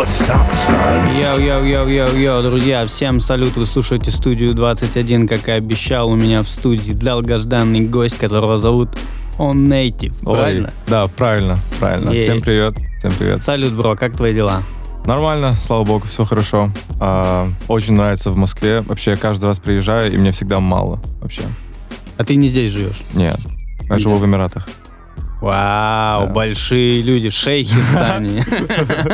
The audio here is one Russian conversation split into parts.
What's up, son? Йоу-йоу-йоу-йоу-йоу, друзья, всем салют, вы слушаете студию 21, как и обещал, у меня в студии долгожданный гость, которого зовут Onative, Ой, правильно? Да, правильно, правильно. Yeah. Всем привет, всем привет. Салют, бро, как твои дела? Нормально, слава богу, все хорошо. А, очень нравится в Москве. Вообще, я каждый раз приезжаю, и мне всегда мало вообще. А ты не здесь живешь? Нет, я живу в Эмиратах. Вау, Да. большие люди, шейхи в Дании.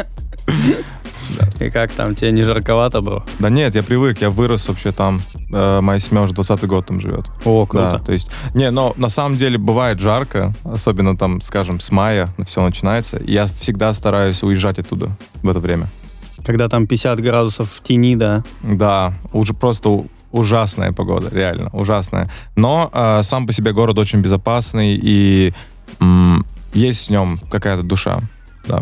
И как там, тебе не жарковато, бро? Да нет, я привык, я вырос вообще там. Э, моя семья уже 20 год там живет. О, Да, круто. то есть, не, но на самом деле бывает жарко, особенно там, скажем, с мая все начинается. и Я всегда стараюсь уезжать оттуда в это время. Когда там 50 градусов в тени, да? Да, уже просто ужасная погода, реально ужасная. Но э, сам по себе город очень безопасный и м, есть в нем какая-то душа. Да.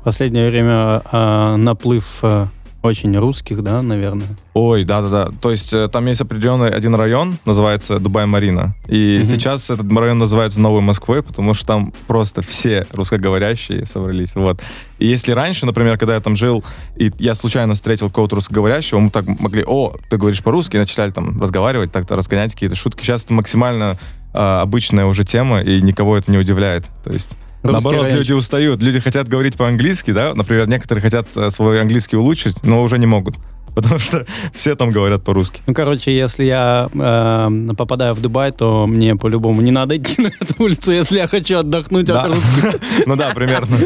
В последнее время а, наплыв а, очень русских, да, наверное? Ой, да-да-да. То есть э, там есть определенный один район, называется Дубай-Марина. И Мгм. сейчас этот район называется Новой Москвой, потому что там просто все русскоговорящие собрались. Вот. И если раньше, например, когда я там жил, и я случайно встретил кого-то русскоговорящего, мы так могли, о, ты говоришь по-русски, начали там разговаривать, так-то разгонять какие-то шутки. Сейчас это максимально а, обычная уже тема, и никого это не удивляет. То есть Русский Наоборот, район- люди устают. Люди хотят говорить по-английски, да? Например, некоторые хотят э, свой английский улучшить, но уже не могут. Потому что все там говорят по-русски. Ну, короче, если я э, попадаю в Дубай, то мне по-любому не надо идти на эту улицу, если я хочу отдохнуть Да. от русских. Ну да, примерно.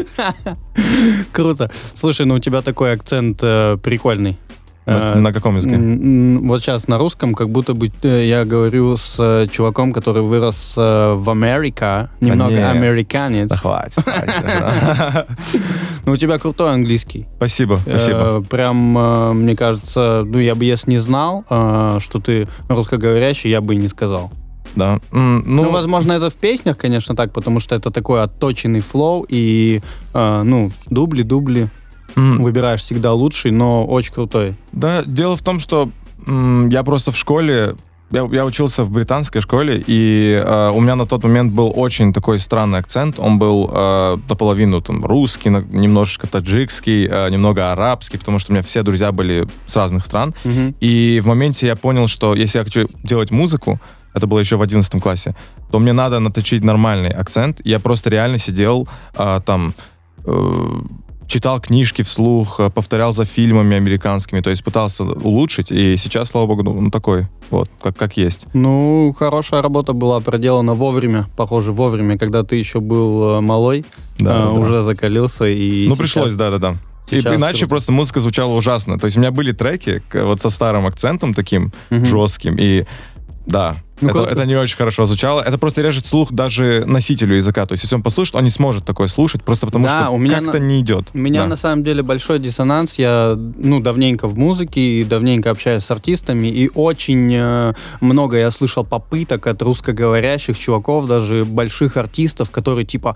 Круто. Слушай, ну у тебя такой акцент э, прикольный. На Э, на каком языке? Вот сейчас на русском, как будто бы э, я говорю с э, чуваком, который вырос э, в Америке, немного не. американец. Да хватит. Но у тебя крутой английский. Спасибо, спасибо. Прям, мне кажется, ну я бы если не знал, что ты русскоговорящий, я бы и не сказал. Да. Ну, Ну, возможно, это в песнях, конечно, так, потому что это такой отточенный флоу, и, ну, дубли-дубли м, выбираешь всегда лучший, но очень крутой. да, дело в том, что м, я просто в школе, я, я учился в британской школе, и э, у меня на тот момент был очень такой странный акцент. Он был э, наполовину там русский, на- немножечко таджикский, э, немного арабский, потому что у меня все друзья были с разных стран. И в моменте я понял, что если я хочу делать музыку, это было еще в 11 классе, то мне надо наточить нормальный акцент. Я просто реально сидел а, там, э, читал книжки вслух, э, повторял за фильмами американскими, то есть пытался улучшить. И сейчас, слава богу, ну, ну, такой, вот, как, как есть. Ну, хорошая работа была проделана вовремя, похоже, вовремя, когда ты еще был э, малой, Да, э, да, уже закалился и Ну, сейчас- пришлось, да-да-да. И иначе круто. просто музыка звучала ужасно. То есть у меня были треки вот со старым акцентом таким Мгм. жестким, и да, Ну, это, это не очень хорошо звучало. Это просто режет слух даже носителю языка. То есть если он послушает, он не сможет такое слушать, просто потому Да, что у меня как-то на- не идет. У меня Да. на самом деле большой диссонанс. Я ну давненько в музыке и давненько общаюсь с артистами, и очень э, много я слышал попыток от русскоговорящих чуваков, даже больших артистов, которые типа,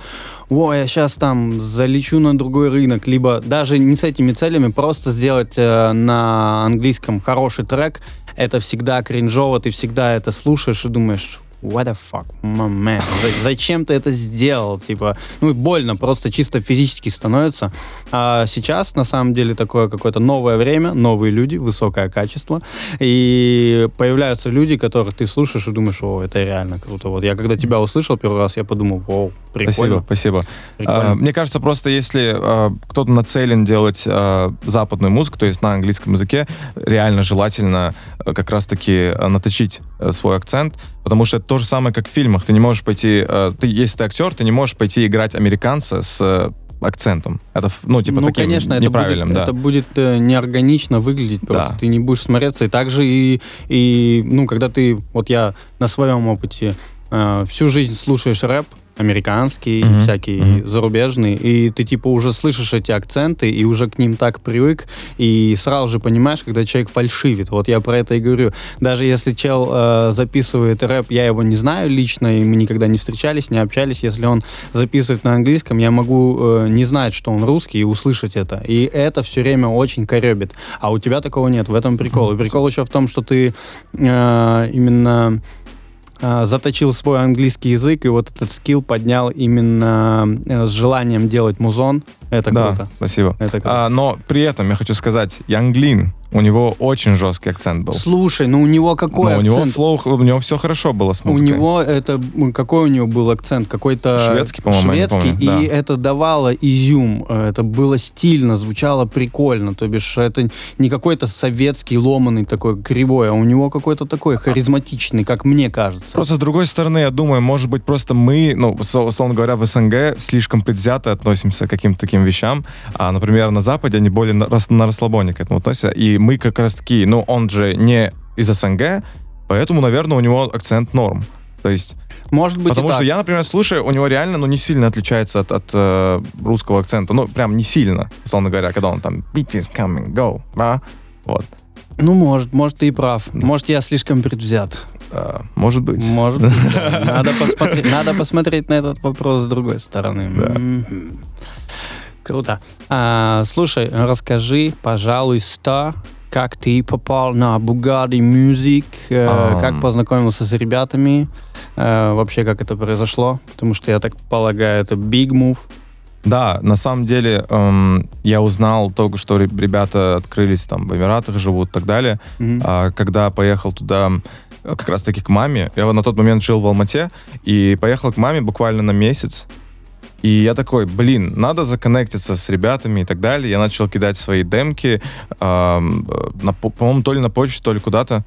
о, я сейчас там залечу на другой рынок, либо даже не с этими целями, просто сделать э, на английском хороший трек. Это всегда кринжово, ты всегда это слушаешь и думаешь, what the fuck, man, За- зачем ты это сделал, типа, ну больно, просто чисто физически становится. А сейчас, на самом деле, такое какое-то новое время, новые люди, высокое качество, и появляются люди, которых ты слушаешь и думаешь, о, это реально круто. Вот я когда тебя услышал первый раз, я подумал, о, Спасибо, прикольно. спасибо. прикольно. А, мне кажется, просто если а, кто-то нацелен делать а, западную музыку, то есть на английском языке, реально желательно а, как раз-таки а, наточить а, свой акцент, потому что это то же самое, как в фильмах. Ты не можешь пойти, ты, если ты актер, ты не можешь пойти играть американца с акцентом. Это, ну, типа, ну, таким конечно, это неправильным, будет, да. это будет э, неорганично выглядеть, просто Да. ты не будешь смотреться. И также и, и, ну, когда ты, вот я на своем опыте э, всю жизнь слушаешь рэп, американский, Мгм, всякий мгм. зарубежный, и ты типа уже слышишь эти акценты и уже к ним так привык, и сразу же понимаешь, когда человек фальшивит. Вот я про это и говорю. Даже если чел э, записывает рэп, я его не знаю лично, и мы никогда не встречались, не общались. Если он записывает на английском, я могу э, не знать, что он русский, и услышать это. И это все время очень коребит. А у тебя такого нет. В этом прикол. И прикол еще в том, что ты э, именно заточил свой английский язык, и вот этот скилл поднял именно э, с желанием делать музон. Это да, круто. спасибо. Это круто. А, но при этом я хочу сказать, Янглин, у него очень жесткий акцент был. Слушай, ну у него какой Но у него акцент? флоу, у него все хорошо было с У музыкой. него это какой у него был акцент? Какой-то Шведский, по-моему, шведский, помню, и да. это давало изюм. э, Это было стильно, звучало прикольно. То бишь это не какой-то советский ломаный такой кривой, а у него какой-то такой харизматичный, как мне кажется. Просто с другой стороны, я думаю, может быть, просто мы, ну, условно говоря, в СНГ слишком предвзято относимся к каким-то таким вещам, а, например, на Западе они более на, на расслабоне к этому относятся, и мы как раз таки, ну, он же не из СНГ, поэтому, наверное, у него акцент норм. То есть, Может быть, потому что так. я, например, слушаю, у него реально, ну, не сильно отличается от, от, э, русского акцента, ну, прям не сильно, условно говоря, когда он там is coming, go, а? вот. Ну, может, может, ты и прав. Может, я слишком предвзят. А, может быть. Может быть, да. Надо посмотреть, надо посмотреть на этот вопрос с другой стороны. Да. Круто. А, слушай, расскажи, пожалуйста, как ты попал на Bugatti Music, э, Ам. как познакомился с ребятами, э, вообще как это произошло, потому что я так полагаю, это big move. Да, на самом деле эм, я узнал только, что ре- ребята открылись там в Эмиратах, живут и так далее. Мгм. А когда поехал туда э, как раз-таки к маме, я на тот момент жил в Алмате, и поехал к маме буквально на месяц. И я такой, блин, надо законнектиться с ребятами и так далее. Я начал кидать свои демки, э, на по- по-моему, то ли на почту, то ли куда-то.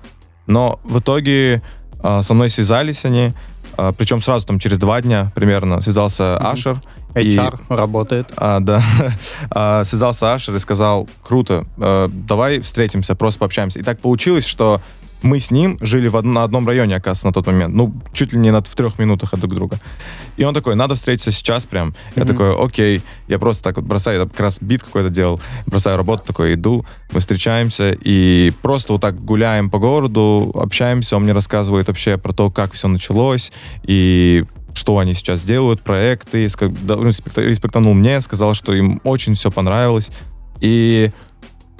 Но в итоге а, со мной связались они, а, причем сразу там через два дня примерно связался Мгм. Ашер. И- HR работает. а, да, А, связался Ашер и сказал, круто, э, давай встретимся, просто пообщаемся. И так получилось, что мы с ним жили в од- на одном районе, оказывается, на тот момент. Ну, чуть ли не над, в трех минутах от друг друга. И он такой, надо встретиться сейчас прям. Я Мгм. такой, окей. Я просто так вот бросаю, я как раз бит какой-то делал, бросаю работу, такой иду, мы встречаемся и просто вот так гуляем по городу, общаемся, он мне рассказывает вообще про то, как все началось и что они сейчас делают, проекты, ну, респекта- респектанул мне, сказал, что им очень все понравилось. И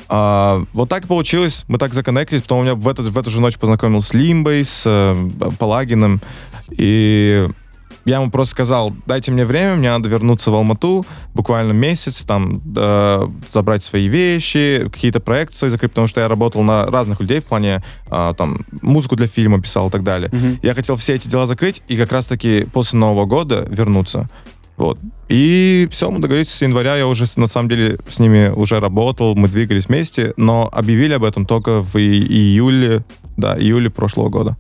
а, вот так получилось. Мы так законнектились. Потом у меня в эту, в эту же ночь познакомился с Лимбой, с э, Палагиным. И я ему просто сказал, дайте мне время, мне надо вернуться в Алмату, буквально месяц, там, э, забрать свои вещи, какие-то проекты закрыть, потому что я работал на разных людей в плане, э, там, музыку для фильма писал и так далее. Мгм. Я хотел все эти дела закрыть и как раз-таки после Нового года вернуться. Вот. И все, мы договорились с января, я уже, на самом деле, с ними уже работал, мы двигались вместе, но объявили об этом только в июле, да, июле прошлого года.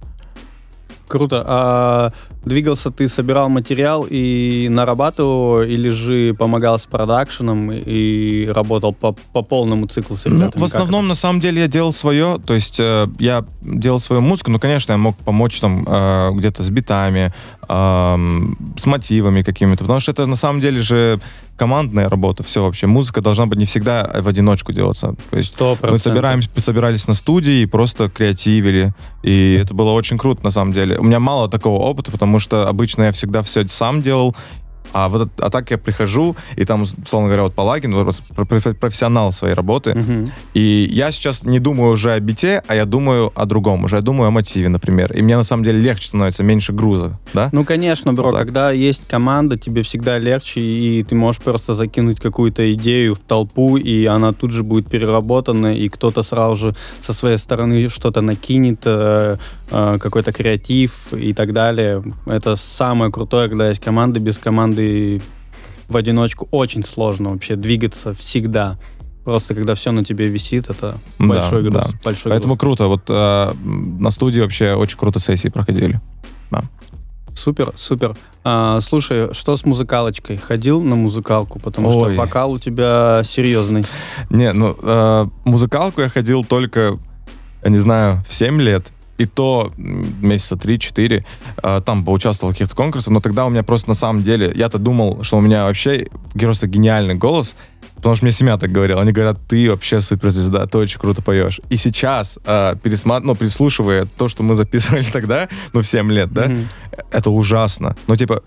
Круто. А двигался ты, собирал материал и нарабатывал, или же помогал с продакшеном и работал по, по полному циклу с Ну, ребятами? в Как основном, на самом деле, я делал свое, то есть э, я делал свою музыку, но, конечно, я мог помочь там э, где-то с битами, эм, с мотивами какими-то, потому что это, на самом деле же, командная работа, все вообще. Музыка должна быть не всегда в одиночку делаться. То есть Сто Мы процентов. собираемся, собирались на студии и просто креативили. И это было очень круто, на самом деле. У меня мало такого опыта, потому что обычно я всегда все сам делал. А, вот, а так я прихожу, и там, условно говоря, вот Палагин, профессионал своей работы. Мгм. И я сейчас не думаю уже о бите, а я думаю о другом. Уже я думаю о мотиве, например. И мне на самом деле легче становится, меньше груза. Да? Ну, конечно, бро, Вот так. когда есть команда, тебе всегда легче, и ты можешь просто закинуть какую-то идею в толпу, и она тут же будет переработана, и кто-то сразу же со своей стороны что-то накинет, э, э, какой-то креатив и так далее. Это самое крутое, когда есть команда. Без команды в одиночку очень сложно вообще двигаться всегда. Просто когда все на тебе висит, это Да, большой груз. да. Большой Поэтому груз. круто. Вот э, на студии вообще очень круто сессии проходили. Супер, супер. А, слушай, что с музыкалочкой? Ходил на музыкалку, потому Ой. что вокал у тебя серьезный. Не, ну, э, музыкалку я ходил только, не знаю, в 7 лет. И то месяца 3-4 э, там поучаствовал в каких-то конкурсах, но тогда у меня просто на самом деле, я-то думал, что у меня вообще просто гениальный голос, потому что мне семья так говорила. Они говорят, ты вообще суперзвезда, ты очень круто поешь. И сейчас, э, пересмат... ну, прислушивая то, что мы записывали тогда, ну, в 7 лет, да, Мгм. это ужасно. Ну, типа,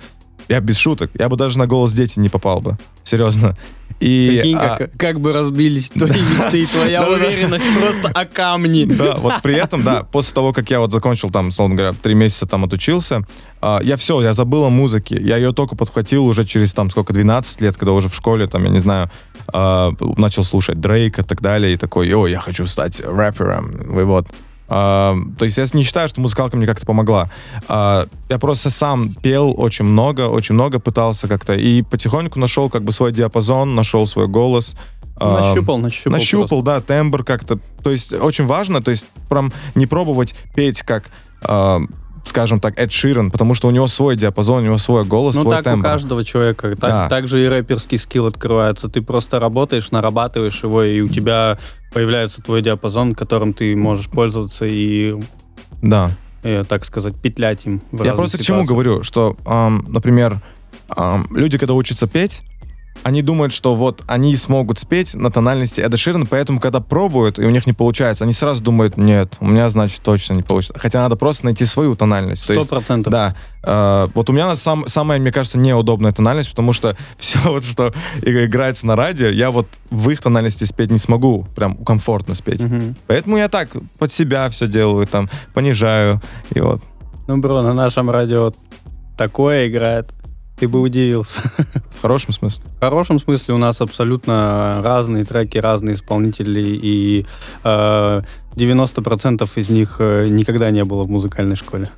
я без шуток, я бы даже на голос дети не попал бы. Серьезно. И, Прикинь, а, как, как бы разбились твои мечты и твоя уверенность просто о камни. Да, вот при этом, да, после того, как я вот закончил там, условно говоря, три месяца там отучился, а, я все, я забыл о музыке. Я ее только подхватил уже через там сколько, 12 лет, когда уже в школе, там, я не знаю, а, начал слушать Дрейка и так далее, и такой, о, я хочу стать рэпером, и вот. А, то есть я не считаю, что музыкалка мне как-то помогла. А, я просто сам пел очень много, очень много пытался как-то, и потихоньку нашел как бы свой диапазон, нашел свой голос. А, Нащупал, нащупал. Нащупал, да, тембр как-то. То есть очень важно, то есть прям не пробовать петь как, э, скажем так, Эд Ширен, потому что у него свой диапазон, у него свой голос, Ну свой так тембр. у каждого человека. Так, Да. так же и рэперский скилл открывается. Ты просто работаешь, нарабатываешь его, и у тебя появляется твой диапазон, которым ты можешь пользоваться и, Да. э, так сказать, петлять им. в Я просто к чему ситуациях. говорю, что, ам, например, ам, люди, когда учатся петь, они думают, что вот они смогут спеть на тональности Эда Ширена, поэтому, когда пробуют, и у них не получается, они сразу думают, нет, у меня, значит, точно не получится. Хотя надо просто найти свою тональность. То Сто процентов. Да. Э, вот у меня сам, самая, мне кажется, неудобная тональность, потому что все, вот, что играется на радио, я вот в их тональности спеть не смогу, прям комфортно спеть. Мгм. Поэтому я так под себя все делаю, там, понижаю, и вот. Ну, бро, на нашем радио такое играет. Ты бы удивился. В хорошем смысле. В хорошем смысле у нас абсолютно разные треки, разные исполнители, и э, 90% из них э, никогда не было в музыкальной школе.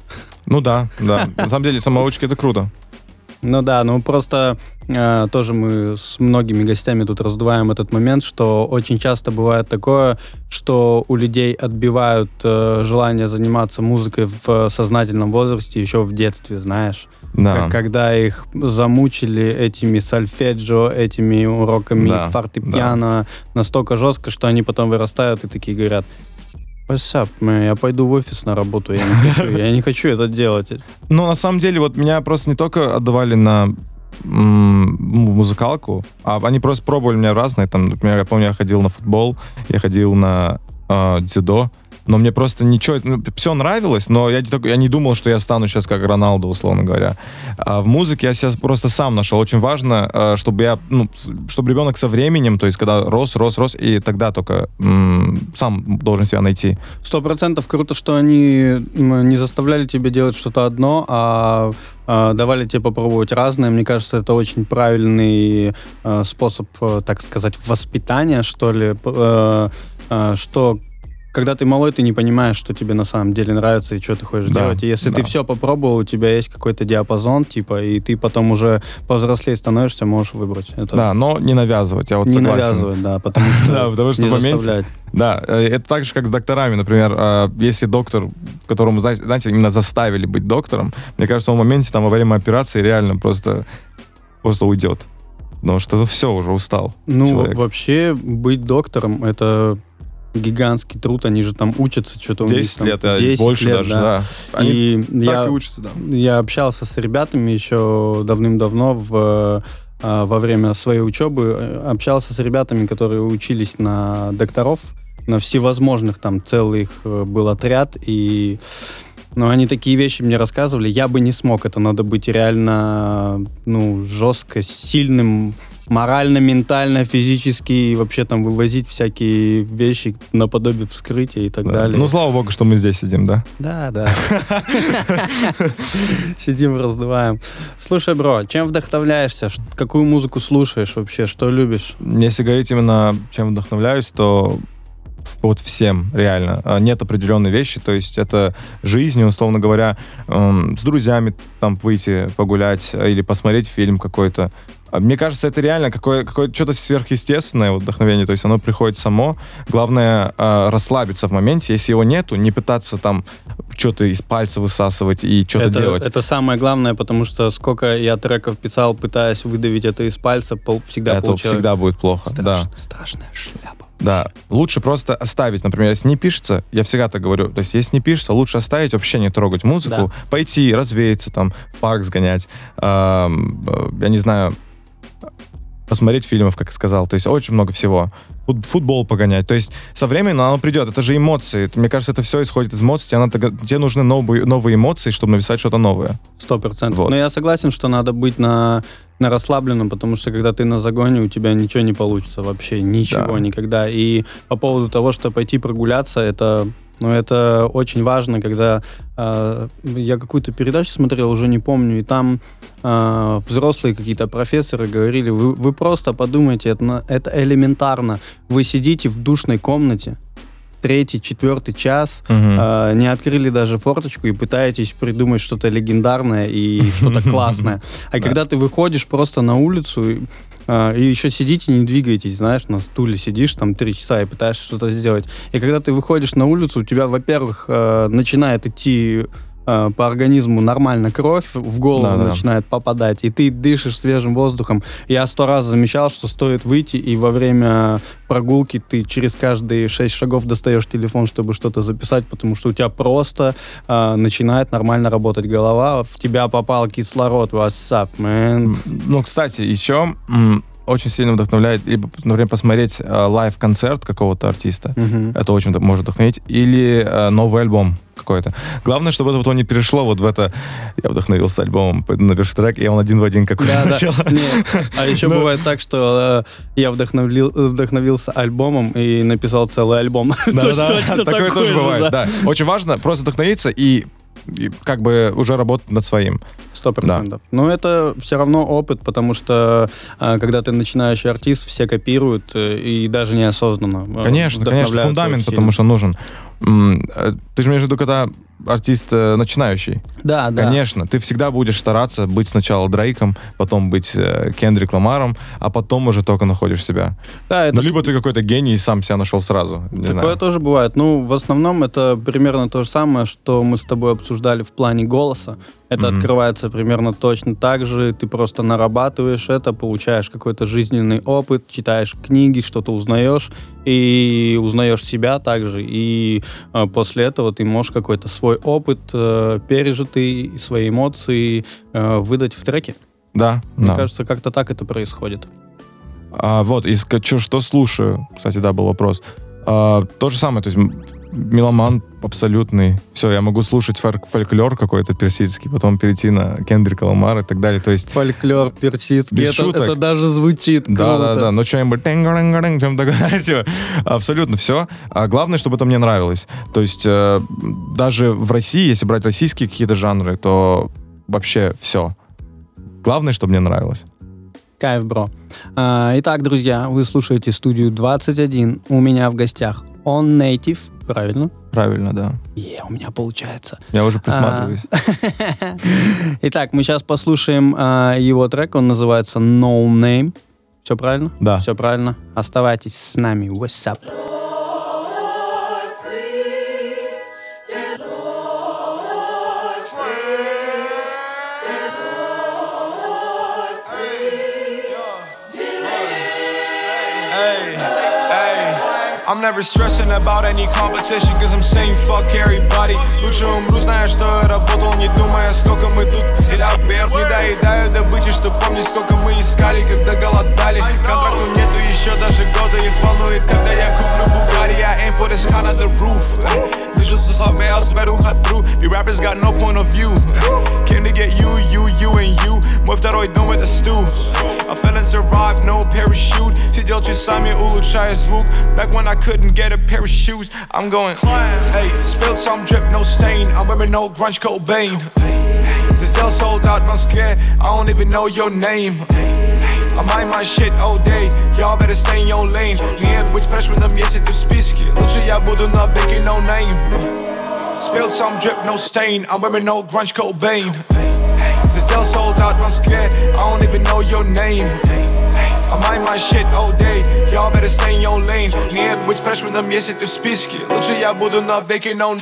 Ну да, да. На самом деле, самоучки это круто. Ну да, ну просто тоже мы с многими гостями тут раздуваем этот момент, что очень часто бывает такое, что у людей отбивают э, желание заниматься музыкой в сознательном возрасте еще в детстве, знаешь. Да. Как- когда их замучили этими сольфеджио, этими уроками Да, фортепиано настолько жестко, что они потом вырастают и такие говорят, What's up, man? я пойду в офис на работу, я не хочу, я не хочу это делать. Но на самом деле, вот меня просто не только отдавали на ну, музыкалку, а они просто пробовали меня разные. Там, например, я помню, я ходил на футбол, я ходил на э, дзюдо, но мне просто ничего, ну, все нравилось, но я я не думал, что я стану сейчас как Роналду, условно говоря. А в музыке я сейчас просто сам нашел. Очень важно, э, чтобы я, ну, чтобы ребенок со временем, то есть когда рос, рос, рос, и тогда только м, сам должен себя найти. Сто процентов круто, что они не заставляли тебя делать что-то одно, а а, давали тебе попробовать разное. Мне кажется, это очень правильный э, способ, э, так сказать, воспитания, что ли. Э, э, что когда ты малой, ты не понимаешь, что тебе на самом деле нравится и что ты хочешь Да, делать. И если ты да. все попробовал, у тебя есть какой-то диапазон, типа, и ты потом уже повзрослее становишься, можешь выбрать. Это Да, но не навязывать, я вот не согласен. навязывать, да, потому что Да, потому что не в моменте- заставлять. Да, э, это так же, как с докторами. Например, э, если доктор, которому, знаете, знаете, именно заставили быть доктором, мне кажется, он в моменте там во время операции реально просто, просто уйдет. Потому что все, уже устал Ну, человек. вообще, быть доктором — это гигантский труд. Они же там учатся что-то у них 10 там лет, а 10 больше лет, даже, да. да. Они И так я, и учатся, да. я общался с ребятами еще давным-давно в, а, во время своей учебы. э, Общался с ребятами, которые учились на докторов, на всевозможных, там целый их э, был отряд, и ну, они такие вещи мне рассказывали, я бы не смог, это надо быть реально, ну, жестко, сильным, морально, ментально, физически, и вообще там вывозить всякие вещи наподобие вскрытия и так Да. далее. Ну, слава богу, что мы здесь сидим, да? Да, да. Сидим, раздуваем. Слушай, бро, чем вдохновляешься? Какую музыку слушаешь вообще? Что любишь? Если говорить именно, чем вдохновляюсь, то вот всем, реально. А, Нет определенной вещи, то есть это жизнь, условно говоря, с друзьями там выйти погулять или посмотреть фильм какой-то. А Мне кажется, это реально какое- какое- что-то сверхъестественное вдохновение, то есть оно приходит само. Главное э, расслабиться в моменте, если его нету, не пытаться там что-то из пальца высасывать и что-то делать. это самое главное, потому что сколько я треков писал, пытаясь выдавить это из пальца, пол- всегда это получалось. всегда будет плохо, да. Страшно- Страшная шляпа. Да, лучше просто оставить, например, если не пишется, я всегда так говорю, то есть если не пишется, лучше оставить, вообще не трогать музыку, пойти, развеяться, там, в парк сгонять, э, я не знаю, посмотреть фильмов, как я сказал, то есть очень много всего. Фут- Футбол погонять. То есть со временем оно придет. Это же эмоции. Мне кажется, это все исходит из эмоций. Тебе, надо, тебе нужны новые, новые эмоции, чтобы написать что-то новое. Сто процентов. Вот. Но я согласен, что надо быть на на расслабленном, потому что когда ты на загоне, у тебя ничего не получится вообще, ничего Да. никогда. И по поводу того, что пойти прогуляться, это, ну, это очень важно, когда э, я какую-то передачу смотрел, уже не помню, и там э, взрослые какие-то профессоры говорили, вы, вы просто подумайте, это, это элементарно. Вы сидите в душной комнате, третий, четвертый час, Мгм. э, не открыли даже форточку и пытаетесь придумать что-то легендарное и что-то классное. А Да. когда ты выходишь просто на улицу и, э, и еще сидите, не двигаетесь, знаешь, на стуле сидишь там три часа и пытаешься что-то сделать. И когда ты выходишь на улицу, у тебя, во-первых, э, начинает идти э, по организму нормально кровь, в голову Да-да. начинает попадать, и ты дышишь свежим воздухом. Я сто раз замечал, что стоит выйти, и во время прогулки ты через каждые шесть шагов достаешь телефон, чтобы что-то записать, потому что у тебя просто э, начинает нормально работать голова, в тебя попал кислород, what's up, man? Ну, кстати, еще очень сильно вдохновляет, либо, например, посмотреть э, лайв-концерт какого-то артиста. Мгм. Это очень может вдохновить. Или э, новый альбом какой-то. Главное, чтобы это вот не перешло вот в это... Я вдохновился альбомом, пойду напишу трек, и он один в один какой Да, да. начал. Нет. А еще Ну. бывает так, что э, я вдохновил, вдохновился альбомом и написал целый альбом. Да, Точно- да, такое тоже же, бывает, да. Очень важно просто вдохновиться и, и как бы уже работать над своим. Сто процентов. Но это все равно опыт, потому что а, когда ты начинающий артист, все копируют э, и даже неосознанно. э, Конечно, конечно, фундамент, очень потому что нужен. Э, Ты же имеешь в виду, когда артист э, начинающий. Да, да. Конечно, ты всегда будешь стараться быть сначала Дрейком, потом быть э, Кендрик Ламаром, а потом уже только находишь себя. Да, это Ну, либо ты какой-то гений и сам себя нашел сразу. Не Такое знаю. тоже бывает. Ну, в основном это примерно то же самое, что мы с тобой обсуждали в плане голоса. Это Мгм. открывается примерно точно так же. Ты просто нарабатываешь это, получаешь какой-то жизненный опыт, читаешь книги, что-то узнаешь и узнаешь себя также. И э, после этого ты можешь какой-то свой опыт, э, пережитый, свои эмоции э, выдать в треке. Да, Мне да. кажется, как-то так это происходит. А, вот, ка- чё- что слушаю, кстати, да, был вопрос. А, то же самое, то есть меломан абсолютный. Все, я могу слушать фольк- фольклор какой-то персидский, потом перейти на Кендрика Ламара и так далее. То есть Фольклор персидский, это, шуток. это даже звучит Да, круто. да, да. Ну, что-нибудь чем такое, абсолютно все. А главное, чтобы это мне нравилось. То есть э, даже в России, если брать российские какие-то жанры, то вообще все. Главное, чтобы мне нравилось. Кайф, бро. А, итак, друзья, вы слушаете студию 21. У меня в гостях On Native. Правильно? Правильно, да. Е, у меня получается. Я уже присматриваюсь. Итак, мы сейчас послушаем а, его трек. Он называется No Name. Все правильно? Да. Все правильно. Оставайтесь с нами. What's up? I'm never stressing about any competition, cause I'm saying fuck everybody. Лучше умру, зная, что я работал, не думая, сколько мы тут вперед вверх Не доедаю добычи, что помнить, сколько мы искали, когда голодали. Контракту нету еще даже года, их волнует, когда я куплю Bugatti I aim for the sky, not the roof just as hot, man. I swear to hot through. The rappers got no point of view. Can they get you, you, you, and you? Move that I doing with the stew. I fell and survived, no parachute. TDL you Simon, me Uluchai as Luke. Back when I couldn't get a pair of shoes, I'm going. Hey, spilled some drip, no stain. I'm wearing no grunge Cobain. This Dell sold out, no scare. I don't even know your name. I mind my shit all day. Y'all better stay in your lanes. Me and which fresh with them, yes, it's the spiski. I wouldn't have thinking no name. Spilled some drip, no stain. I'm wearing no grunge Cobain. This girl sold out, not scared. I don't even know your name. I mind my shit all day, y'all better stay in your lane Nie być freshmanem, jestem w spiski Ludzie, ja budu na wieki, no...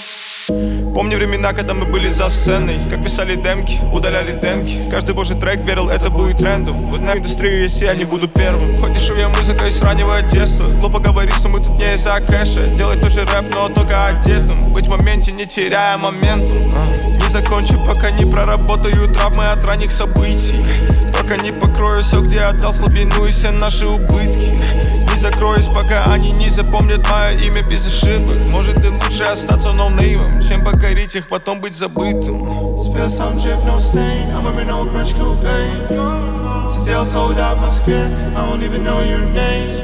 Помню времена, когда мы были за сценой. Как писали демки, удаляли демки. Каждый божий трек верил, это будет трендом. Вот на индустрию, если я не буду первым. Хоть дышу я музыкой с раннего детства. Глупо говорить, что мы тут не из-за кэша. Делать тоже рэп, но только одетым. Быть в моменте, не теряя моментум Не закончу, пока не проработаю травмы от ранних событий. Пока не покрою все, где отдал слабину и все наши убытки закроюсь, пока они не запомнят мое имя без ошибок Может и лучше остаться ноунеймом, чем покорить их, потом быть забытым Spill some drip, no stain, I'm wearing no grunge Cobain Sales sold out script, I don't even know your name.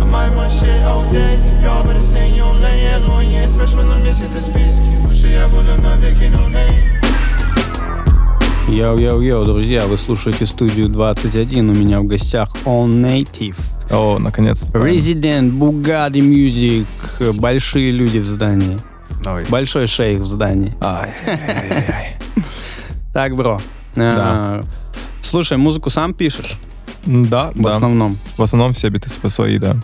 I might my shit all day. Y'all better say your lane. Я лоне, freshman на месяце списки. Лучше я буду навеки no name. Йоу-йоу-йоу, друзья, вы слушаете студию 21, у меня в гостях Onative. О, наконец-то. Резидент Bugatti Music, большие люди в здании. Ой. Большой шейх в здании. Ай, ай, ай. Так, бро. а, Слушай, музыку сам пишешь? Да, В да. основном. В основном все биты сво- свои, да.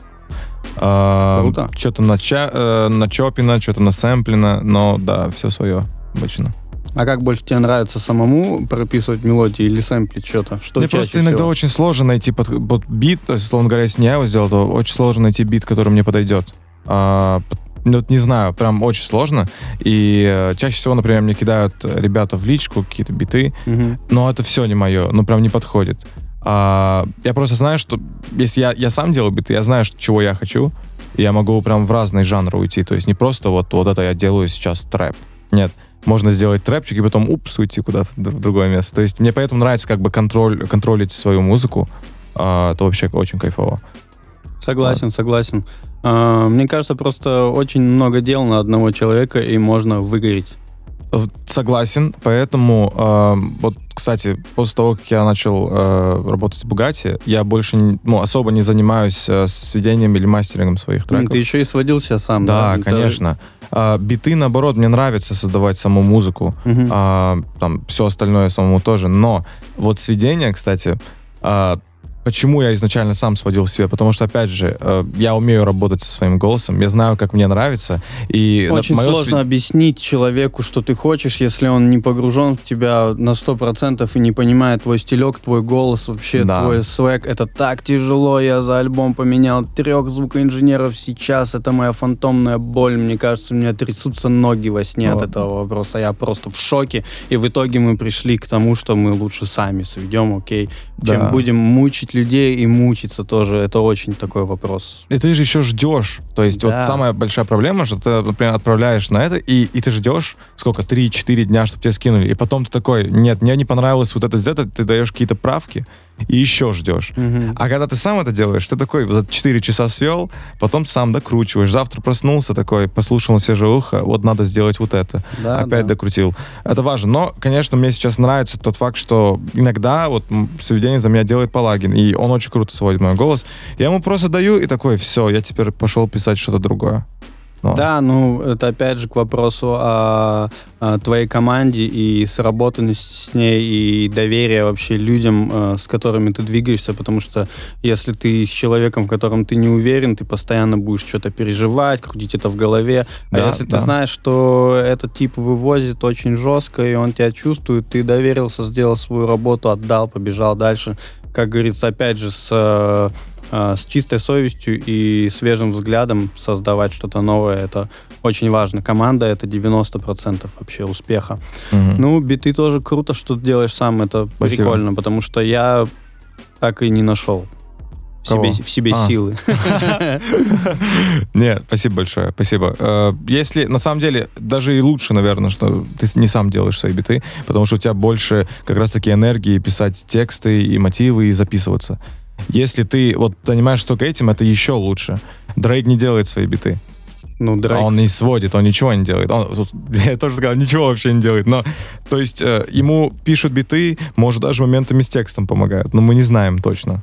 А, Круто. Что-то на, ча- э, начоплено, что-то насэмплено, но да, все свое обычно. А как больше тебе нравится самому прописывать мелодии или сэмплить что-то? Что Мне просто иногда всего? очень сложно найти под, под бит, то есть, условно говоря, если не я его сделал, то очень сложно найти бит, который мне подойдет. А, ну, вот не знаю, прям очень сложно. И э, чаще всего, например, мне кидают ребята в личку какие-то биты, Мгм. но это все не мое, ну прям не подходит. А, я просто знаю, что если я, я сам делаю биты, я знаю, что- чего я хочу, и я могу прям в разные жанры уйти. То есть не просто вот, вот это я делаю сейчас трэп. Нет, можно сделать трэпчик и потом упс, уйти куда-то в другое место. То есть мне поэтому нравится как бы контроль, контролить свою музыку. А, это вообще очень кайфово. Согласен, согласен. А, Мне кажется, просто очень много дел на одного человека, и можно выгореть. Согласен, поэтому э, вот, кстати, после того, как я начал э, работать в Бугати, я больше не- ну, особо не занимаюсь э, сведением или мастерингом своих треков. Ты еще и сводил себя сам, да? Да, конечно. А, биты, наоборот, мне нравится создавать саму музыку. Мгм. А, там все остальное самому тоже. Но вот сведение, кстати, а, почему я изначально сам сводил себе? Потому что, опять же, э, я умею работать со своим голосом, я знаю, как мне нравится. И Очень моё сложно свед- объяснить человеку, что ты хочешь, если он не погружен в тебя на 100% и не понимает твой стилек, твой голос, вообще Да. твой свек. Это так тяжело. Я за альбом поменял трех звукоинженеров сейчас. Это моя фантомная боль. Мне кажется, у меня трясутся ноги во сне от Вот. этого вопроса. Я просто в шоке. И в итоге мы пришли к тому, что мы лучше сами сведем, окей, чем Да. будем мучить людей и мучиться тоже. Это очень такой вопрос. И ты же еще ждешь. То есть вот Да. самая большая проблема, что ты, например, отправляешь на это, и, и ты ждешь, сколько, 3-4 дня, чтобы тебе скинули. И потом ты такой, нет, мне не понравилось вот это сделать, ты даешь какие-то правки, и еще ждешь. Мгм. А когда ты сам это делаешь, ты такой за 4 часа свел, потом сам докручиваешь. Завтра проснулся такой, послушал свежее ухо, вот надо сделать вот это. Да, Опять да. докрутил. Это важно. Но, конечно, мне сейчас нравится тот факт, что иногда вот сведение за меня делает Палагин, и он очень круто сводит мой голос. Я ему просто даю и такой, все, я теперь пошел писать что-то другое. Ну, Да, ну это опять же к вопросу о, о твоей команде и сработанности с ней и доверие вообще людям, э, с которыми ты двигаешься, потому что если ты с человеком, в котором ты не уверен, ты постоянно будешь что-то переживать, крутить это в голове. А Да, если да. ты знаешь, что этот тип вывозит очень жестко, и он тебя чувствует, ты доверился, сделал свою работу, отдал, побежал дальше. Как говорится, опять же, с э, с чистой совестью и свежим взглядом создавать что-то новое. Это очень важно. Команда — это 90% вообще успеха. мгм. Ну, биты тоже круто, что ты делаешь сам. Это Спасибо. прикольно, потому что я так и не нашел в себе, в себе А. силы. Нет, спасибо большое, спасибо. Э, Если, на самом деле, даже и лучше, наверное, что ты не сам делаешь свои биты, потому что у тебя больше как раз-таки энергии писать тексты и мотивы и записываться. Если ты вот занимаешься только этим, это еще лучше. Дрейк не делает свои биты. Ну, Дрейк. А он не сводит, он ничего не делает. Он, я тоже сказал, ничего вообще не делает. Но, то есть, э, ему пишут биты, может, даже моментами с текстом помогают. Но мы не знаем точно.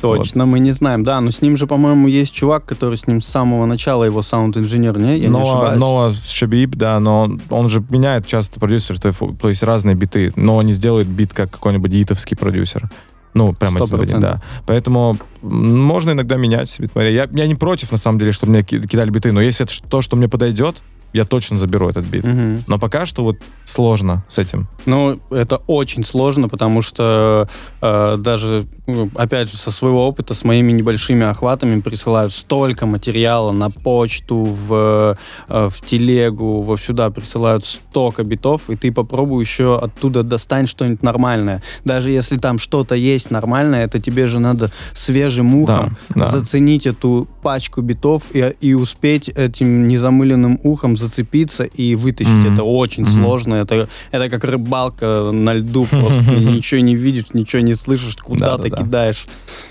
Точно, мы не знаем. Да, но с ним же, по-моему, есть чувак, который с ним с самого начала его саунд-инженер, не? Я не но, ошибаюсь. но Шабиб, да, но он, он же меняет часто продюсер, то, есть- то есть разные биты, но не сделает бит как какой-нибудь итовский продюсер. Ну, прямо Сто это заводить, да. Поэтому можно иногда менять битмария. Я, я не против, на самом деле, чтобы мне ки- кидали биты, но если это то, что мне подойдет, я точно заберу этот бит. Мгм. Но пока что вот сложно с этим. Ну, это очень сложно, потому что э, даже, ну, опять же, со своего опыта, с моими небольшими охватами присылают столько материала на почту, в, э, в телегу, во сюда присылают столько битов, и ты попробуй еще оттуда достань что-нибудь нормальное. Даже если там что-то есть нормальное, это тебе же надо свежим ухом Да, да. заценить эту пачку битов и, и успеть этим незамыленным ухом зацепиться и вытащить. Мгм. Это очень Мгм. сложно, Это, это как рыбалка на льду, просто ничего не видишь, ничего не слышишь, куда ты кидаешь.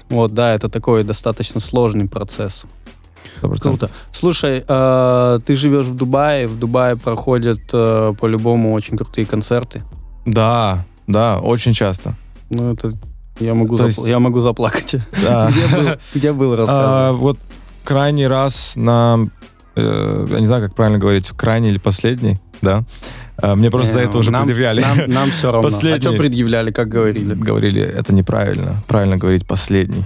Вот, да, это такой достаточно сложный процесс. 100%. Круто. Слушай, э, ты живешь в Дубае, в Дубае проходят э, по-любому очень крутые концерты. Да, да, очень часто. Ну, это я могу, запл- есть... я могу заплакать. Да. где был, где был а, Вот крайний раз на... Э, я не знаю, как правильно говорить, крайний или последний, да? А, мне просто за это уже нам, предъявляли. Нам, нам все равно. Последний. А что предъявляли, как говорили? Говорили, это неправильно. Правильно говорить последний.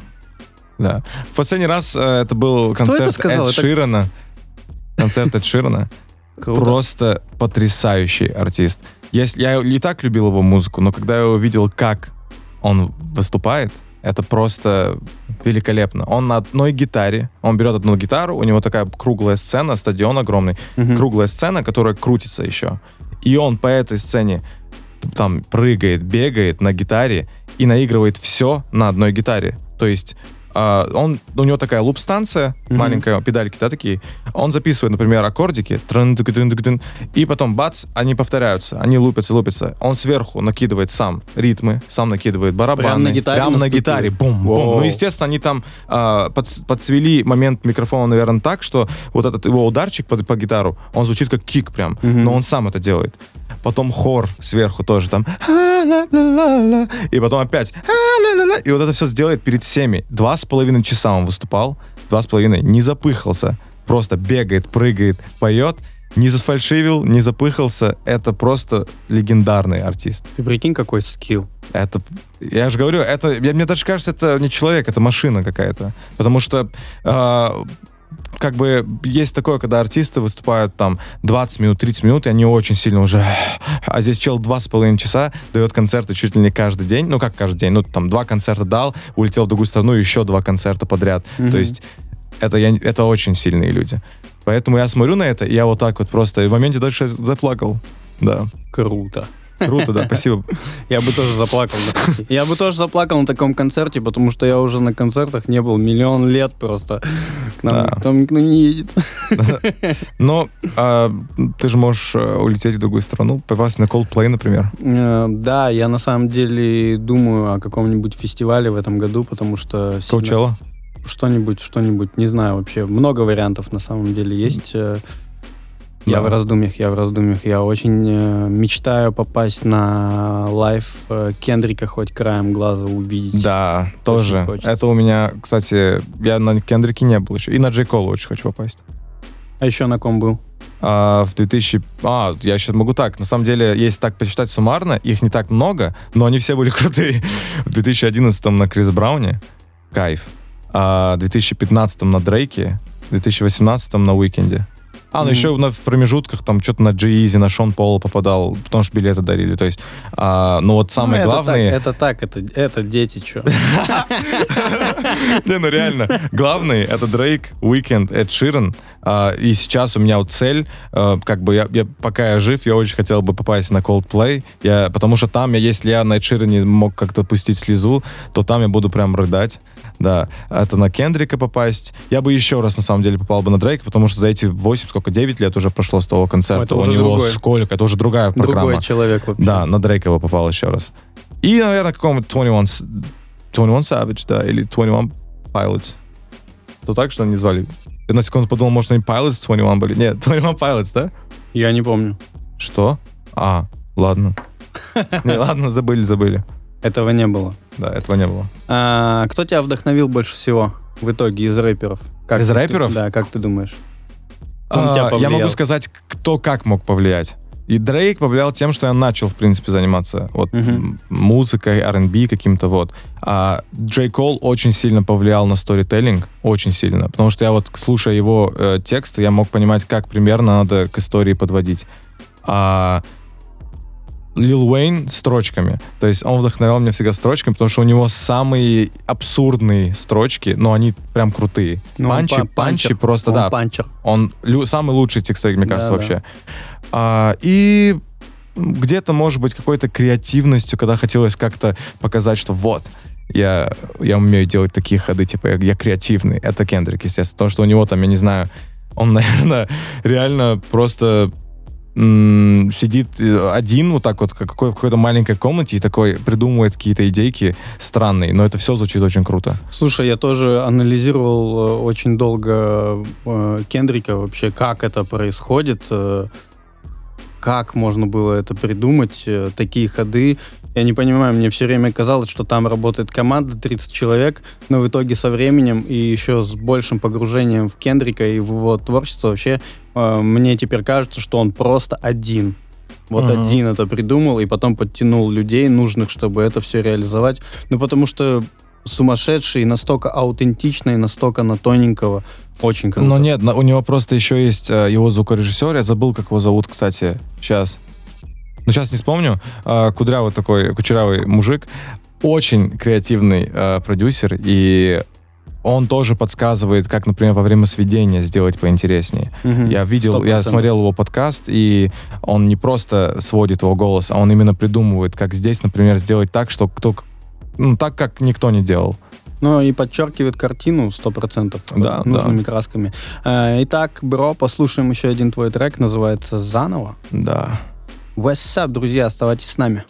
Да. В последний раз э, это был концерт Эд Ширана. Концерт Эд Ширана. Просто потрясающий артист. Я, я и так любил его музыку, но когда я увидел, как он выступает, это просто великолепно. Он на одной гитаре, он берет одну гитару, у него такая круглая сцена, стадион огромный, mm-hmm. круглая сцена, которая крутится еще. И он по этой сцене там прыгает, бегает на гитаре и наигрывает все на одной гитаре. То есть Uh, он, у него такая луп-станция, mm-hmm. маленькая, педальки, да, такие. Он записывает, например, аккордики, и потом бац, они повторяются, они лупятся, лупятся. Он сверху накидывает сам ритмы, сам накидывает барабаны. Прямо на гитаре? Прямо на гитаре, бум, бум. Ну, естественно, они там uh, под, подсвели момент микрофона, наверное, так, что вот этот его ударчик по, по гитару, он звучит как кик прям, mm-hmm. но он сам это делает. Потом хор сверху тоже там. И потом опять. И вот это все сделает перед всеми. Два с половиной часа он выступал, два с половиной, не запыхался, просто бегает, прыгает, поет, не зафальшивил, не запыхался. Это просто легендарный артист. Ты прикинь, какой скилл. Это, я же говорю, это, я, мне даже кажется, это не человек, это машина какая-то. Потому что э, как бы есть такое, когда артисты выступают там 20 минут, 30 минут, и они очень сильно уже... А здесь чел два с половиной часа дает концерты чуть ли не каждый день. Ну, как каждый день? Ну, там два концерта дал, улетел в другую страну, еще два концерта подряд. Mm-hmm. То есть это, я, это очень сильные люди. Поэтому я смотрю на это, и я вот так вот просто в моменте дальше заплакал. Да. Круто. Круто, да, спасибо. Я бы тоже заплакал. Я бы тоже заплакал на таком концерте, потому что я уже на концертах не был миллион лет просто. К нам да. никто не едет. Но а, ты же можешь э, улететь в другую страну, попасть на Coldplay, например. Э, да, я на самом деле думаю о каком-нибудь фестивале в этом году, потому что... Coachella? Что-нибудь, что-нибудь, не знаю вообще. Много вариантов на самом деле есть. Я в раздумьях, я в раздумьях. Я очень э, мечтаю попасть на live э, Кендрика хоть краем глаза увидеть. Да, очень тоже. Хочется. Это у меня, кстати, я на Кендрике не был еще. И на Джей Колу очень хочу попасть. А еще на ком был? А, в 2000... А, я сейчас могу так. На самом деле, если так посчитать суммарно, их не так много, но они все были крутые. В 2011 на Крис Брауне. Кайф. А в 2015 на Дрейке. В 2018 на Уикенде. А, ну mm еще на, в промежутках там что-то на g на Шон Пола попадал, потому что билеты дарили. То есть, а, ну вот самое ну, главное... Это так, это, так, это, это дети, что. Не, ну реально. Главный — это Дрейк, Уикенд, Эд Ширен. И сейчас у меня вот цель, а, как бы, я, я, пока я жив, я очень хотел бы попасть на Coldplay, я, потому что там, я, если я на Эд Ширене мог как-то пустить слезу, то там я буду прям рыдать. Да, это на Кендрика попасть. Я бы еще раз, на самом деле, попал бы на Дрейка, потому что за эти 8, сколько, 9 лет уже прошло с того концерта. Это У него другой. сколько? Это уже другая программа. Другой человек вообще. Да, на Дрейка его попал еще раз. И, наверное, какому-то 21, 21 Savage, да, или 21 Pilots. То так, что они звали? Я на секунду подумал, может, они Pilots 21 были. Нет, 21 Pilots, да? Я не помню. Что? А, ладно. Не, ладно, забыли, забыли. Этого не было. Да, этого не было. А, кто тебя вдохновил больше всего в итоге из рэперов? Как из рэперов? Ты, да, как ты думаешь? А, я могу сказать, кто как мог повлиять. И Дрейк повлиял тем, что я начал, в принципе, заниматься вот uh-huh. музыкой, R&B каким-то вот. А Джей Кол очень сильно повлиял на сторителлинг, очень сильно, потому что я вот, слушая его э, тексты, я мог понимать, как примерно надо к истории подводить. А Лил Уэйн строчками. То есть он вдохновлял меня всегда строчками, потому что у него самые абсурдные строчки, но они прям крутые. Ну, панчи, панчи панчер. просто, он да. Панчер. Он лю, самый лучший текстовик, мне кажется, да, вообще. Да. А, и где-то, может быть, какой-то креативностью, когда хотелось как-то показать, что вот, я, я умею делать такие ходы, типа, я, я креативный. Это Кендрик, естественно. Потому что у него там, я не знаю, он, наверное, реально просто сидит э, один вот так вот, как в какой-то маленькой комнате и такой придумывает какие-то идейки странные, но это все звучит очень круто. Слушай, я тоже анализировал э, очень долго э, Кендрика вообще, как это происходит, как можно было это придумать, такие ходы. Я не понимаю, мне все время казалось, что там работает команда 30 человек, но в итоге со временем и еще с большим погружением в Кендрика и в его творчество вообще э, мне теперь кажется, что он просто один. Вот Мгм. один это придумал и потом подтянул людей нужных, чтобы это все реализовать. Ну, потому что сумасшедший, настолько аутентичный, настолько на тоненького. Очень круто. Но нет, у него просто еще есть э, его звукорежиссер, я забыл, как его зовут, кстати, сейчас. Ну, сейчас не вспомню. Э, Кудрявый такой, кучерявый мужик. Очень креативный э, продюсер, и он тоже подсказывает, как, например, во время сведения сделать поинтереснее. Мгм. Я видел, Сто я процентов. смотрел его подкаст, и он не просто сводит его голос, а он именно придумывает, как здесь, например, сделать так, что кто, ну, так, как никто не делал. Ну, и подчеркивает картину 100% Да, нужными красками. Э, Итак, бро, послушаем еще один твой трек, называется «Заново». Да. What's up, друзья, оставайтесь с нами.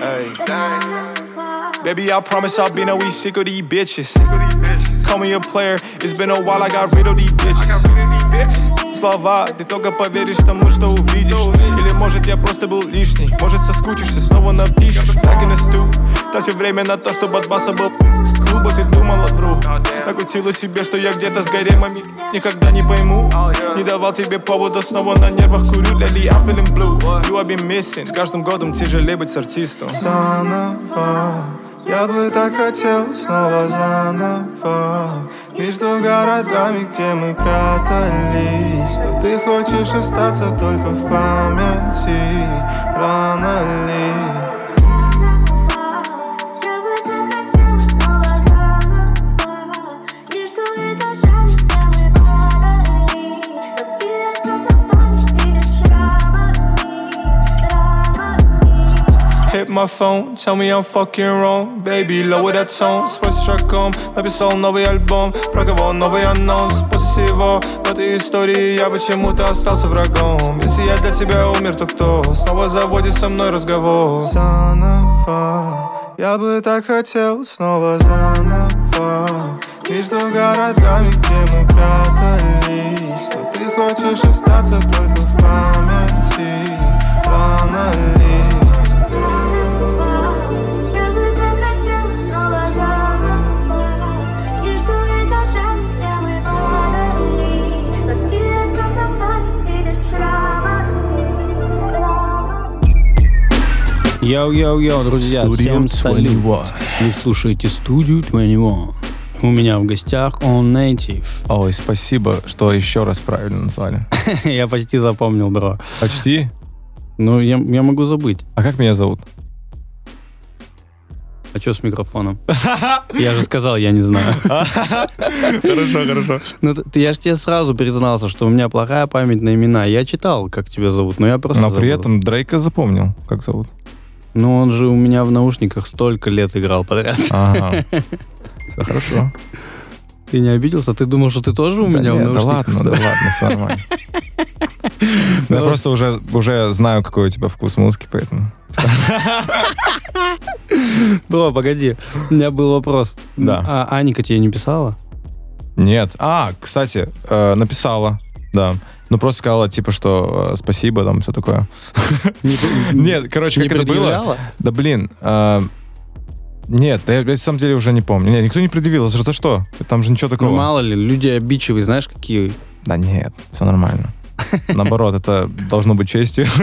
Hey, Заново. Baby, I promise I'll be no we sick of these bitches. Call me a player, it's been a while, I got rid of these bitches. Слова, ты только поверишь тому, что увидишь может я просто был лишний. Может соскучишься, снова напишешь. Так и наступ Трачу время на то, чтобы от баса был Клуба ты думала, вру. Накрутила себе, что я где-то с гаремами Никогда не пойму. Не давал тебе повода, снова на нервах курю. Lately I'm feeling blue. You I've been missing. С каждым годом тяжелее быть с артистом. Заново я бы так хотел снова заново. Между городами, где мы прятались. Но ты хочешь остаться только в памяти. Рано ли? My phone, tell me I'm fucking wrong. Baby, lower that tone. Спросишь о написал новый альбом Про кого новый анонс После всего в этой истории я почему-то остался врагом. Если я для тебя умер, то кто? Снова заводит со мной разговор? Заново. Я бы так хотел снова заново. Между городами, где мы прятались. Но ты хочешь остаться только в памяти? Рано ли? Йоу-йоу-йоу, друзья, всем салют. Вы слушаете студию 21. У меня в гостях Onative. Ой, спасибо, что еще раз правильно назвали. Я почти запомнил, бро. Почти. Ну, я, я могу забыть. А как меня зовут? А что с микрофоном? Я же сказал, я не знаю. Хорошо, хорошо. Ну, я же тебе сразу признался, что у меня плохая память на имена. Я читал, как тебя зовут, но я просто Но при этом Дрейка запомнил, как зовут. Ну, он же у меня в наушниках столько лет играл подряд. Ага. Всё хорошо. Ты не обиделся? Ты думал, что ты тоже у Да меня в нет, да наушниках? ладно, да ладно, все нормально. Я Ну, просто уже, уже знаю, какой у тебя вкус музыки, поэтому... Бро, погоди. У меня был вопрос. Да. А Аника тебе не писала? Нет. А, кстати, э, написала, да. Ну, просто сказала, типа, что э, спасибо, там, все такое. Нет, короче, как это было? Да блин, э, нет, я, я на самом деле уже не помню. Нет, никто не предъявил. За что? Там же ничего Ну, такого. мало ли, люди обидчивые, знаешь, какие? Да нет, все нормально. Наоборот, это должно быть честью.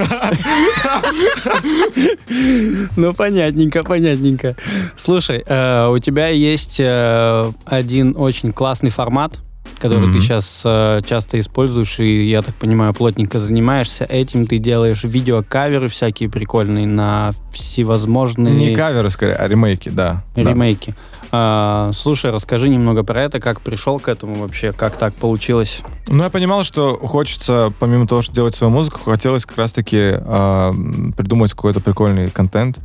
Ну, понятненько, понятненько. Слушай, э, у тебя есть э, один очень классный формат, который Мгм. ты сейчас часто используешь, и, я так понимаю, плотненько занимаешься этим. Ты делаешь видеокаверы всякие прикольные на всевозможные Не каверы, скорее, а ремейки, да. да. ремейки. А, слушай, расскажи немного про это, как пришел к этому вообще, как так получилось. Ну, я понимал, что хочется, помимо того, что делать свою музыку, хотелось как раз-таки э, придумать какой-то прикольный контент.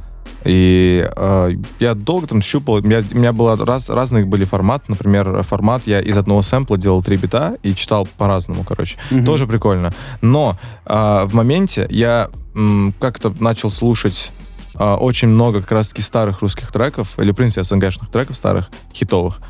И э, я долго там щупал, у меня, у меня было раз, разные были форматы. Например, формат я из одного сэмпла делал три бита и читал по-разному, короче. Мгм. Тоже прикольно. Но э, в моменте я как-то начал слушать э, очень много как раз-таки старых русских треков, или, в принципе, СНГшных треков старых, хитовых.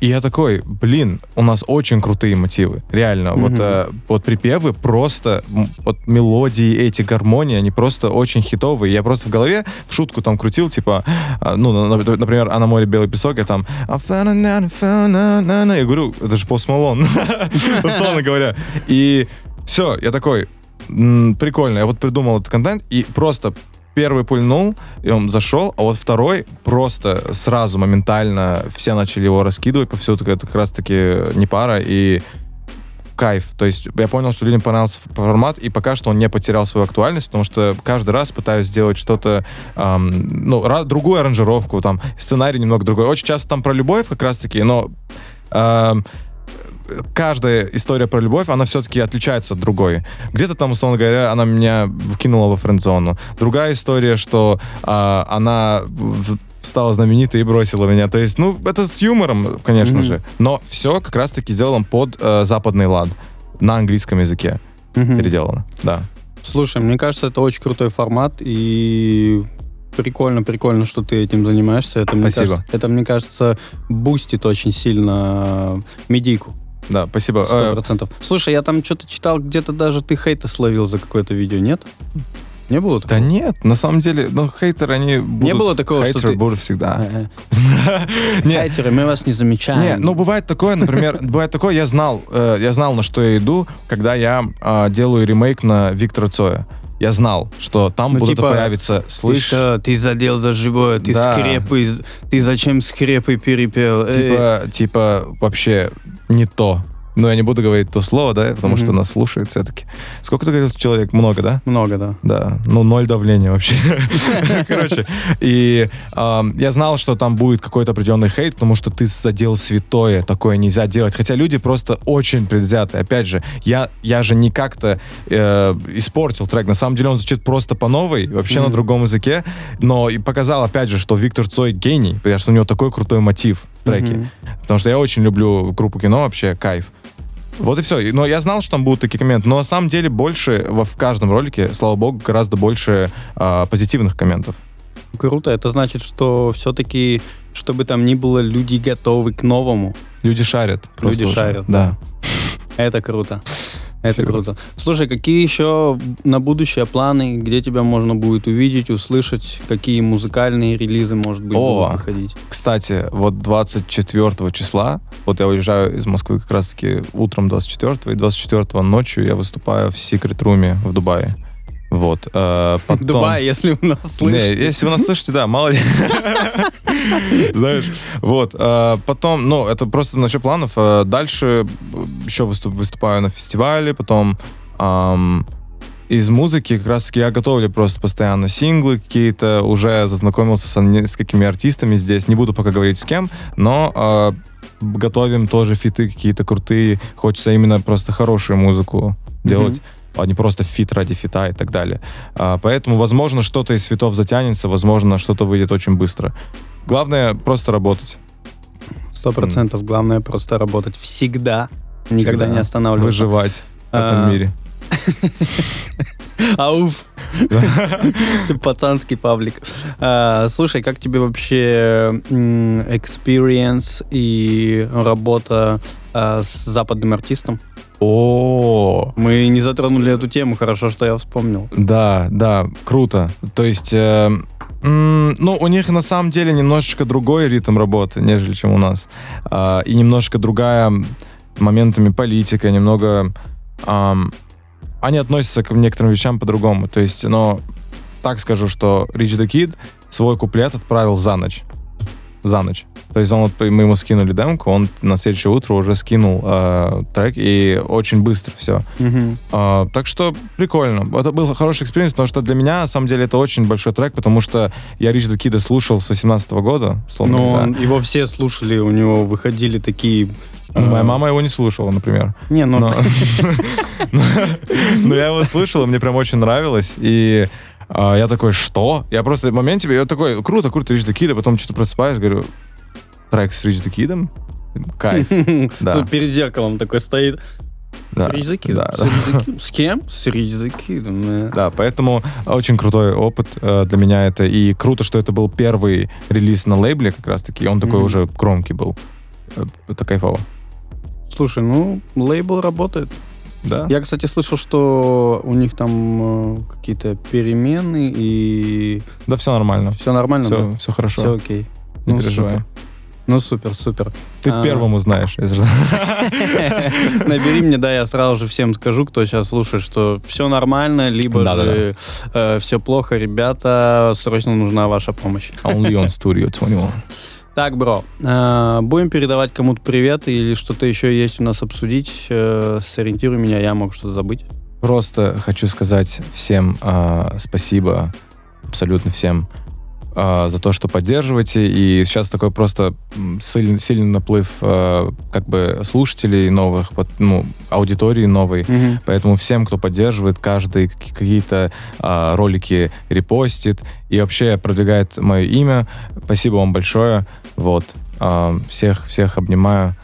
И я такой, блин, у нас очень крутые мотивы, реально. Вот, Мгм. э, вот припевы просто, вот мелодии эти, гармонии, они просто очень хитовые. Я просто в голове в шутку там крутил, типа, а, ну, на- на- например, «А на море белый песок», я там «А фа-на, на, фа-на, на, на». Я говорю, это же Post Malone, условно говоря. И все, я такой, прикольно, я вот придумал этот контент, и просто первый пульнул, и он зашел, а вот второй просто сразу, моментально все начали его раскидывать повсюду, это как раз-таки не пара, и кайф. То есть я понял, что людям понравился формат, и пока что он не потерял свою актуальность, потому что каждый раз пытаюсь сделать что-то, ам, ну, другую аранжировку, там, сценарий немного другой. Очень часто там про любовь как раз-таки, но ам, каждая история про любовь, она все-таки отличается от другой. Где-то там, условно говоря, она меня вкинула во френд-зону. Другая история, что а, она стала знаменитой и бросила меня. То есть, ну, это с юмором, конечно Мгм. же. Но все как раз-таки сделано под э, западный лад. На английском языке Мгм. переделано. Да. Слушай, мне кажется, это очень крутой формат, и прикольно, прикольно, что ты этим занимаешься. Это, мне Спасибо. кажется, это, мне кажется, бустит очень сильно медийку. Да, спасибо. Сто Э, процентов. Слушай, я там что-то читал, где-то даже ты хейта словил за какое-то видео, нет? Не было да такого? нет, на самом деле, ну, хейтеры, они будут... было такого, что хейтеры ты- будут всегда. Э, э. Не, Хейтеры, мы вас не замечаем. Не, ну бывает такое, например, бывает такое, я знал, я знал, на что я иду, когда я а, делаю ремейк на Виктора Цоя. Я знал, что там Ну, будут типа, появиться, Ты слышь, что, ты задел за живое, ты Да. скрепы, ты зачем скрепы перепел? Типа, типа вообще не то. Но я не буду говорить то слово, да, потому Мгм. что нас слушают все-таки. Сколько ты говорил человек? Много, да? Много, да. Да, ну ноль давления вообще. Короче, и я знал, что там будет какой-то определенный хейт, потому что ты задел святое, такое нельзя делать. Хотя люди просто очень предвзяты. Опять же, я, я же не как-то э, испортил трек. На самом деле он звучит просто по новой, вообще на другом языке. Но и показал, опять же, что Виктор Цой гений, потому что у него такой крутой мотив в треке. Мгм. Потому что я очень люблю группу кино, вообще кайф. Вот и все. Но я знал, что там будут такие комменты. Но на самом деле больше в каждом ролике, слава богу, гораздо больше а, позитивных комментов. Круто, это значит, что все-таки, чтобы там ни было, люди готовы к новому. Люди шарят. Люди шарят, Да. Это круто. Это Спасибо. круто. Слушай, какие еще на будущее планы, где тебя можно будет увидеть, услышать, какие музыкальные релизы, может быть, О. будут выходить? Кстати, вот 24 числа, вот я уезжаю из Москвы как раз-таки утром 24 и 24 ночью я выступаю в Secret Room в Дубае. Вот. э, потом- Дубай, если у нас Не, слышите. если вы нас слышите, да, мало ли. Знаешь, вот. а, Потом, ну, это просто насчет планов. А, Дальше еще выступ- выступаю на фестивале, потом из музыки как раз-таки я готовлю просто постоянно синглы какие-то, уже зазнакомился с несколькими артистами здесь, не буду пока говорить с кем, но а, готовим тоже фиты какие-то крутые, хочется именно просто хорошую музыку делать, а не просто фит ради фита и так далее. А, поэтому, возможно, что-то из фитов затянется, возможно, что-то выйдет очень быстро. Главное просто работать. Сто процентов. Главное просто работать всегда. Никогда Всегда не останавливаться. Выживать в А, этом мире. Ауф. Пацанский паблик. А, Слушай, как тебе вообще experience и работа а, с западным артистом? О, Мы не затронули эту тему, хорошо, что я вспомнил. да, да, круто. То есть, э, ну, у них на самом деле немножечко другой ритм работы, нежели чем у нас. А, и немножко другая моментами политика, немного... ам, они относятся к некоторым вещам по-другому. То есть, но так скажу, что Rich the Kid свой куплет отправил за ночь. За ночь. То есть он вот, мы ему скинули демку, он на следующее утро уже скинул э, трек, и очень быстро все. Мгм. А, так что прикольно. Это был хороший experience, потому что для меня, на самом деле, это очень большой трек, потому что я Рич the Kid слушал с 18 года, условно Ну, говоря. он- его все слушали, у него выходили такие... Ну, Моя э, мама его не слушала, например. Не, ну... Но, но я его слушал, мне прям очень нравилось. И а, я такой, что? Я просто в моменте, я такой, круто, круто, Рич the Kid, а потом что-то просыпаюсь, говорю, трек с Рич Kid? Кайф. Да. Перед зеркалом такой стоит. Да, С Рич the Kid, да, с кем? С the Kid, да. Да, поэтому очень крутой опыт э, для меня это. И круто, что это был первый релиз на лейбле как раз-таки. Он такой уже громкий был. Э, Это кайфово. Слушай, ну, лейбл работает. Да? Я, кстати, слышал, что у них там э, какие-то перемены и Да, все нормально. все нормально, Все, да? все хорошо. Все окей. Не ну, переживай. супер. Ну, супер, супер. Ты А. первым узнаешь. Набери мне, да, я сразу же всем скажу, кто сейчас слушает, что все нормально, либо Да-да-да. же все плохо, ребята, срочно нужна ваша помощь. Only on Studio 21. Так, бро, э, будем передавать кому-то привет или что-то еще есть у нас обсудить? Э, Сориентируй меня, я мог что-то забыть. Просто хочу сказать всем а, спасибо, абсолютно всем, а, за то, что поддерживаете. И сейчас такой просто сильный, сильный наплыв а, как бы слушателей новых, вот, ну, аудитории новой. Поэтому всем, кто поддерживает, каждый какие- какие-то а, ролики репостит и вообще продвигает мое имя, спасибо вам большое. Вот. А, всех, всех обнимаю.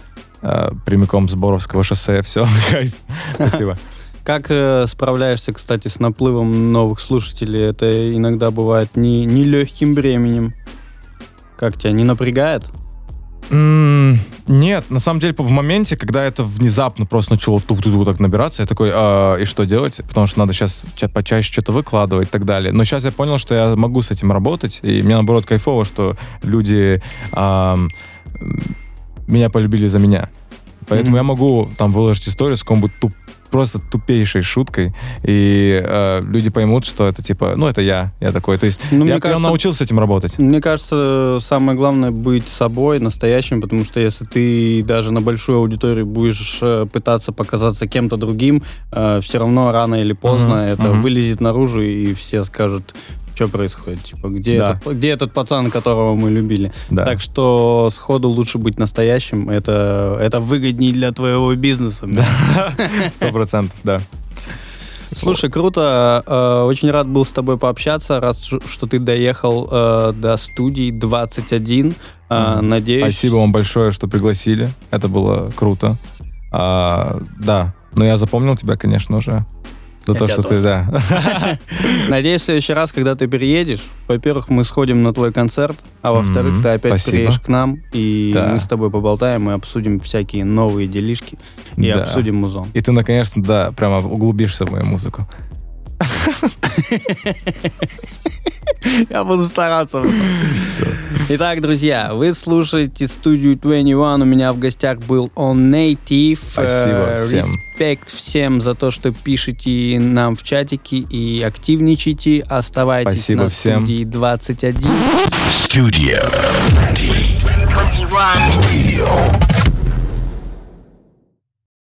А, прямиком с Боровского шоссе. Все, кайф. Спасибо. Как э, справляешься, кстати, с наплывом новых слушателей? Это иногда бывает не, не легким бременем. Как тебя, не напрягает? М, Нет, на самом деле в моменте, когда это внезапно просто начало тук-тук так набираться, я такой, «А, и что делать? Потому что надо сейчас почаще что-то выкладывать и так далее. Но сейчас я понял, что я могу с этим работать, и мне наоборот кайфово, что люди м, меня полюбили за меня. Поэтому Мгм. я могу там выложить историю с какой-нибудь туп- просто тупейшей шуткой, и э, люди поймут, что это типа, ну это я, я такой. То есть Ну, я, кажется- научился с этим работать. Мне кажется, самое главное быть собой, настоящим, потому что если ты даже на большую аудиторию будешь э, пытаться показаться кем-то другим, все равно рано или поздно Мгм, это мгм. вылезет наружу, и все скажут, что происходит, типа, где, Да. этот, где этот пацан, которого мы любили. Да. Так что сходу лучше быть настоящим, это, это выгоднее для твоего бизнеса. Сто процентов, да. Слушай, круто. Э, Очень рад был с тобой пообщаться, рад, ш- что ты доехал э, до студии 21. Э. Надеюсь... Спасибо вам большое, что пригласили. Это было круто. А, да, но я запомнил тебя, конечно, уже. За Я то, что ты, да. Надеюсь, в следующий раз, когда ты переедешь, во-первых, мы сходим на твой концерт, а во-вторых, ты опять спасибо. приедешь к нам, и Да. мы с тобой поболтаем и обсудим всякие новые делишки, и Да. обсудим музон. И ты, наконец-то, да, прямо углубишься в мою музыку. Я буду стараться. Итак, друзья, вы слушаете студию 21. У меня в гостях был On Native. Спасибо Э, всем. Респект всем за то, что пишете нам в чатике и активничайте. Оставайтесь Спасибо на всем. студии 21. Studio 20. 21.